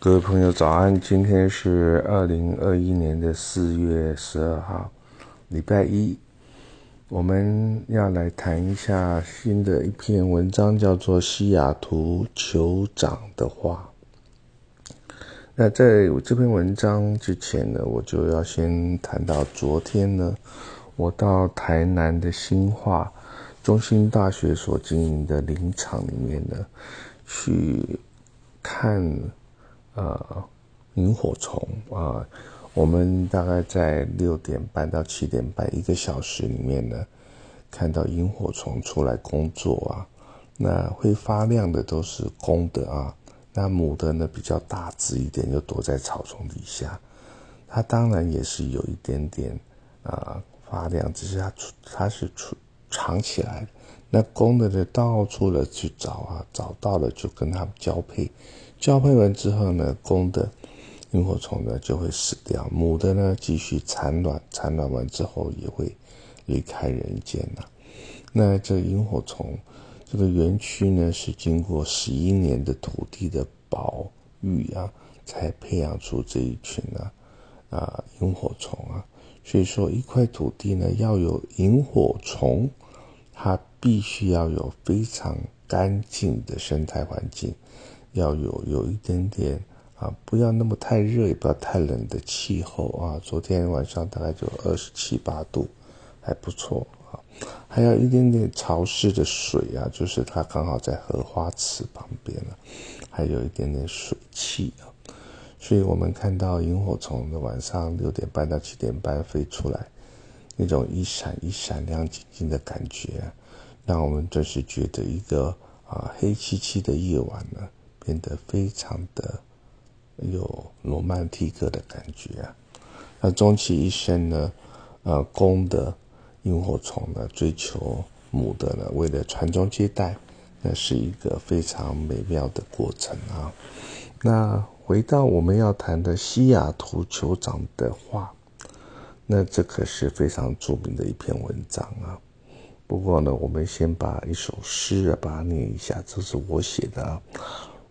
各位朋友，早安！今天是二零二一年的四月十二号，礼拜一。我们要来谈一下新的一篇文章，叫做《西雅图酋长的话》。那在这篇文章之前呢，我就要先谈到昨天呢，我到台南的新化中心大学所经营的林场里面呢，去看。呃，萤火虫啊，我们大概在六点半到七点半一个小时里面呢，看到萤火虫出来工作啊。那会发亮的都是公的啊，那母的呢比较大只一点，就躲在草丛底下。它当然也是有一点点啊发亮，只是它出它是出藏起来。那公的呢，到处的去找啊，找到了就跟它交配。交配完之后呢，公的萤火虫呢就会死掉，母的呢继续产卵，产卵完之后也会离开人间呐。那这萤火虫这个园区呢是经过十一年的土地的保育啊，才培养出这一群呢啊萤火虫啊。所以说，一块土地呢要有萤火虫，它必须要有非常干净的生态环境。要有有一点点啊，不要那么太热，也不要太冷的气候啊。昨天晚上大概就二十七八度，还不错啊。还有一点点潮湿的水啊，就是它刚好在荷花池旁边了，还有一点点水汽啊。所以我们看到萤火虫的晚上六点半到七点半飞出来，那种一闪一闪亮晶晶的感觉，让我们真是觉得一个啊黑漆漆的夜晚呢。变得非常的有罗曼蒂克的感觉啊！那终其一生呢，呃，公的萤火虫呢追求母的呢，为了传宗接代，那是一个非常美妙的过程啊。那回到我们要谈的西雅图酋长的话，那这可是非常著名的一篇文章啊。不过呢，我们先把一首诗啊，把它念一下，这是我写的啊。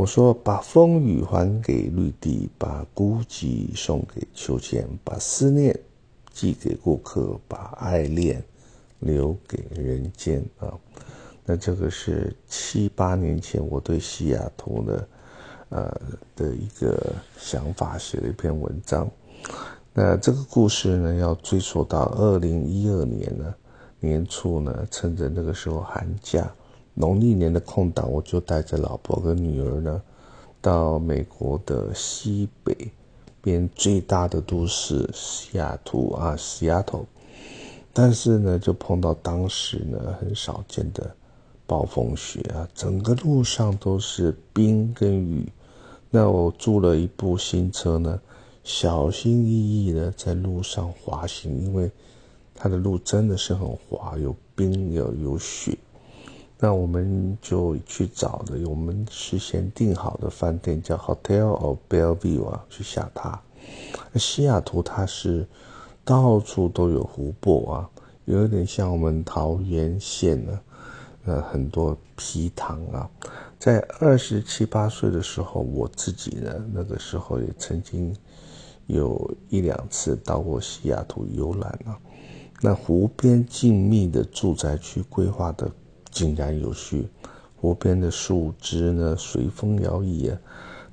我说：“把风雨还给绿地，把孤寂送给秋千，把思念寄给顾客，把爱恋留给人间。”啊，那这个是七八年前我对西雅图的呃的一个想法写了一篇文章。那这个故事呢，要追溯到二零一二年呢年初呢，趁着那个时候寒假。农历年的空档，我就带着老婆跟女儿呢，到美国的西北边最大的都市西雅图啊，西雅图。但是呢，就碰到当时呢很少见的暴风雪啊，整个路上都是冰跟雨。那我租了一部新车呢，小心翼翼的在路上滑行，因为它的路真的是很滑，有冰有有雪。那我们就去找的我们事先订好的饭店，叫 Hotel of Bellevue 啊，去下榻。西雅图它是到处都有湖泊啊，有点像我们桃园县呢，呃，很多皮塘啊。在二十七八岁的时候，我自己呢，那个时候也曾经有一两次到过西雅图游览啊。那湖边静谧的住宅区规划的。井然有序，湖边的树枝呢随风摇曳啊。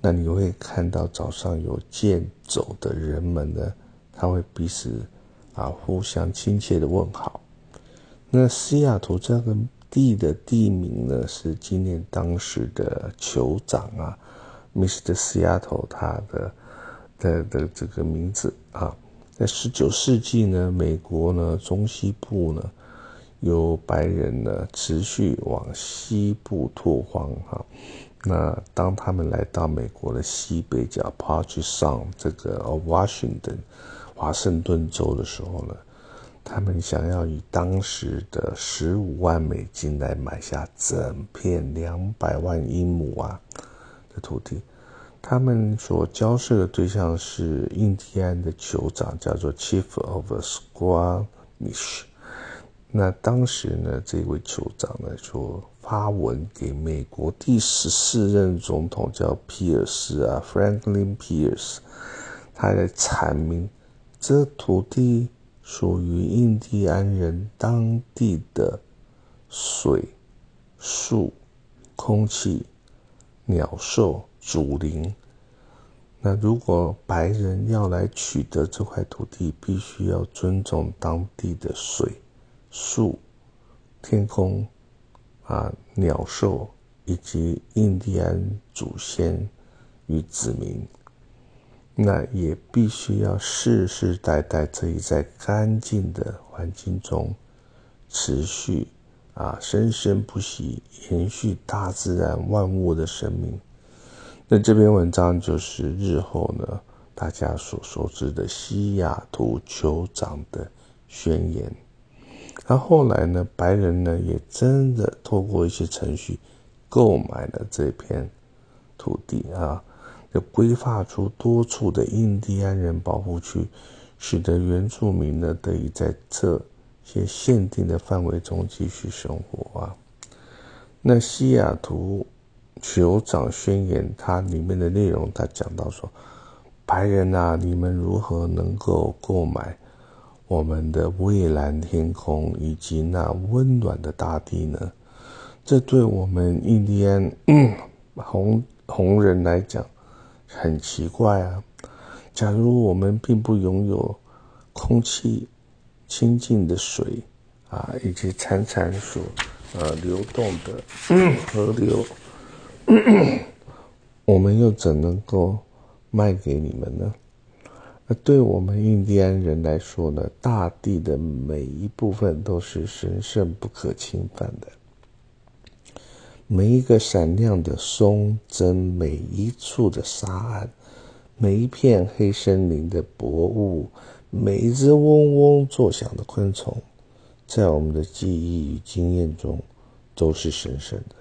那你会看到早上有健走的人们呢，他会彼此啊互相亲切的问好。那西雅图这个地的地名呢，是纪念当时的酋长啊，Mr. Seattle 他的的的这个名字啊。在十九世纪呢，美国呢中西部呢。由白人呢持续往西部拓荒哈，那当他们来到美国的西北角 p a t r i s o n 这个 Washington 华盛顿州的时候呢，他们想要以当时的十五万美金来买下整片两百万英亩啊的土地，他们所交涉的对象是印第安的酋长，叫做 Chief of Squamish。那当时呢，这位酋长呢，就发文给美国第十四任总统叫皮尔斯啊，Franklin Pierce，他在阐明这土地属于印第安人当地的水、树、空气、鸟兽、祖灵。那如果白人要来取得这块土地，必须要尊重当地的水、树、天空。啊，鸟兽以及印第安祖先与子民，那也必须要世世代代这一在干净的环境中持续啊生生不息，延续大自然万物的生命。那这篇文章就是日后呢大家所熟知的西雅图酋长的宣言。那后来呢？白人呢也真的透过一些程序购买了这片土地啊，就规划出多处的印第安人保护区，使得原住民呢得以在这些限定的范围中继续生活啊。那西雅图酋长宣言它里面的内容，它讲到说，白人啊，你们如何能够购买？我们的蔚蓝天空以及那温暖的大地呢？这对我们印第安红红人来讲很奇怪啊！假如我们并不拥有空气、清净的水啊，以及潺潺所呃流动的河流，我们又怎能够卖给你们呢？那对我们印第安人来说呢，大地的每一部分都是神圣不可侵犯的。每一个闪亮的松针，每一处的沙岸，每一片黑森林的薄雾，每一只嗡嗡作响的昆虫，在我们的记忆与经验中都是神圣的。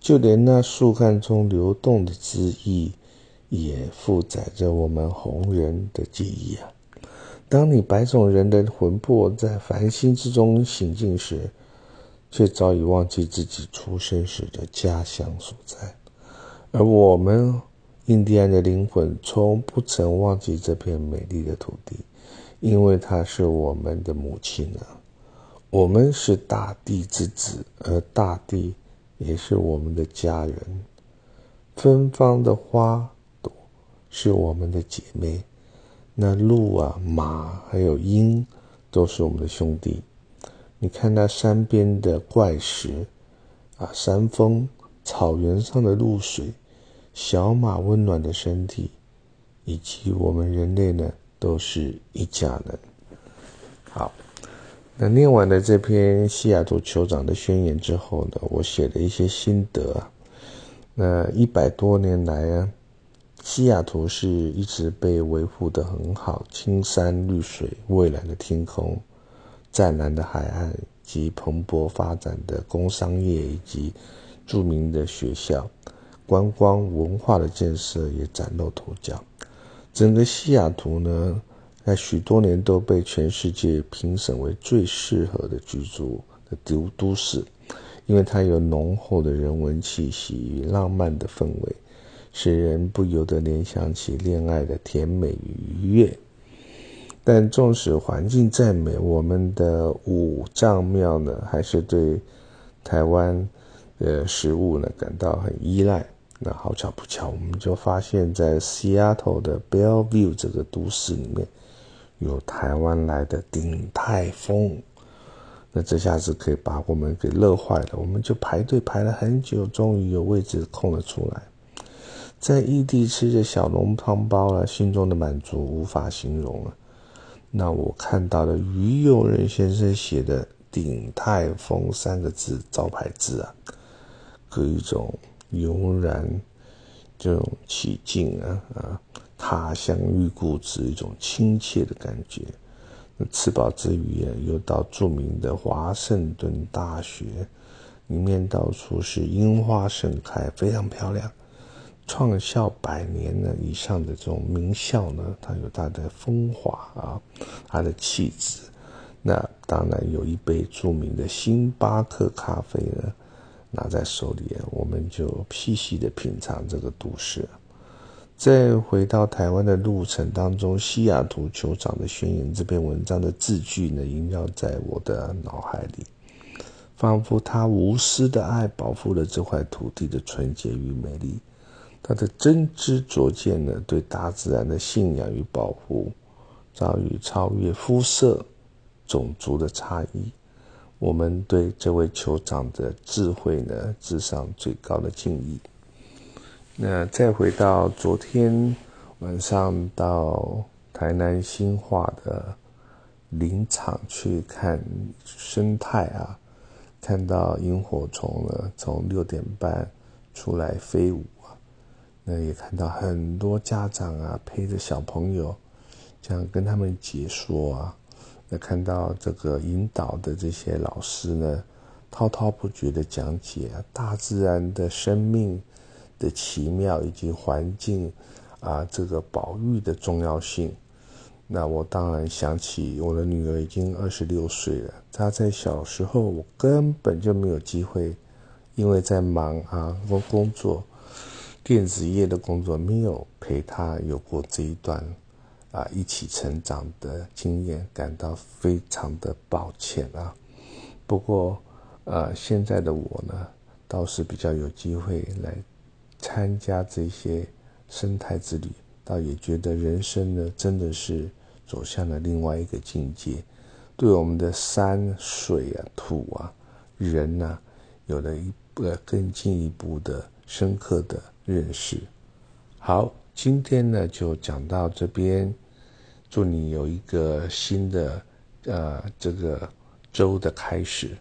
就连那树干中流动的汁液。也负载着我们红人的记忆啊！当你白种人的魂魄在繁星之中行进时，却早已忘记自己出生时的家乡所在；而我们印第安的灵魂从不曾忘记这片美丽的土地，因为它是我们的母亲啊！我们是大地之子，而大地也是我们的家人。芬芳的花。是我们的姐妹，那鹿啊、马还有鹰，都是我们的兄弟。你看那山边的怪石，啊，山峰、草原上的露水、小马温暖的身体，以及我们人类呢，都是一家人。好，那念完了这篇西雅图酋长的宣言之后呢，我写了一些心得。那一百多年来啊。西雅图是一直被维护的很好，青山绿水、蔚蓝的天空、湛蓝的海岸及蓬勃发展的工商业以及著名的学校、观光文化的建设也崭露头角。整个西雅图呢，在许多年都被全世界评审为最适合的居住的都都市，因为它有浓厚的人文气息与浪漫的氛围。使人不由得联想起恋爱的甜美愉悦，但纵使环境再美，我们的五脏庙呢，还是对台湾的食物呢感到很依赖。那好巧不巧，我们就发现，在西雅图的 Bellevue 这个都市里面，有台湾来的鼎泰丰。那这下子可以把我们给乐坏了，我们就排队排了很久，终于有位置空了出来。在异地吃着小笼汤包了，心中的满足无法形容了。那我看到了于右任先生写的“鼎泰丰”三个字招牌字啊，给一种悠然这种起劲啊啊，他乡遇故知一种亲切的感觉。那吃饱之余啊，又到著名的华盛顿大学，里面到处是樱花盛开，非常漂亮。创校百年呢以上的这种名校呢，它有它的风华啊，它的气质。那当然有一杯著名的星巴克咖啡呢，拿在手里，我们就细细的品尝这个都市。在回到台湾的路程当中，西雅图酋长的宣言这篇文章的字句呢，萦绕在我的脑海里，仿佛他无私的爱保护了这块土地的纯洁与美丽。他的真知灼见呢，对大自然的信仰与保护，早已超越肤色、种族的差异。我们对这位酋长的智慧呢，致上最高的敬意。那再回到昨天晚上到台南新化的林场去看生态啊，看到萤火虫呢从六点半出来飞舞，那也看到很多家长啊陪着小朋友，这样跟他们解说啊，那看到这个引导的这些老师呢，滔滔不绝的讲解大自然的生命。的奇妙以及环境啊，这个保育的重要性。那我当然想起我的女儿已经二十六岁了。她在小时候，我根本就没有机会，因为在忙啊工工作，电子业的工作，没有陪他有过这一段啊一起成长的经验，感到非常的抱歉啊。不过呃，现在的我呢，倒是比较有机会来。参加这些生态之旅，倒也觉得人生呢，真的是走向了另外一个境界，对我们的山水啊、土啊、人呐，有了一个更进一步的深刻的认识。好，今天呢就讲到这边，祝你有一个新的呃这个周的开始。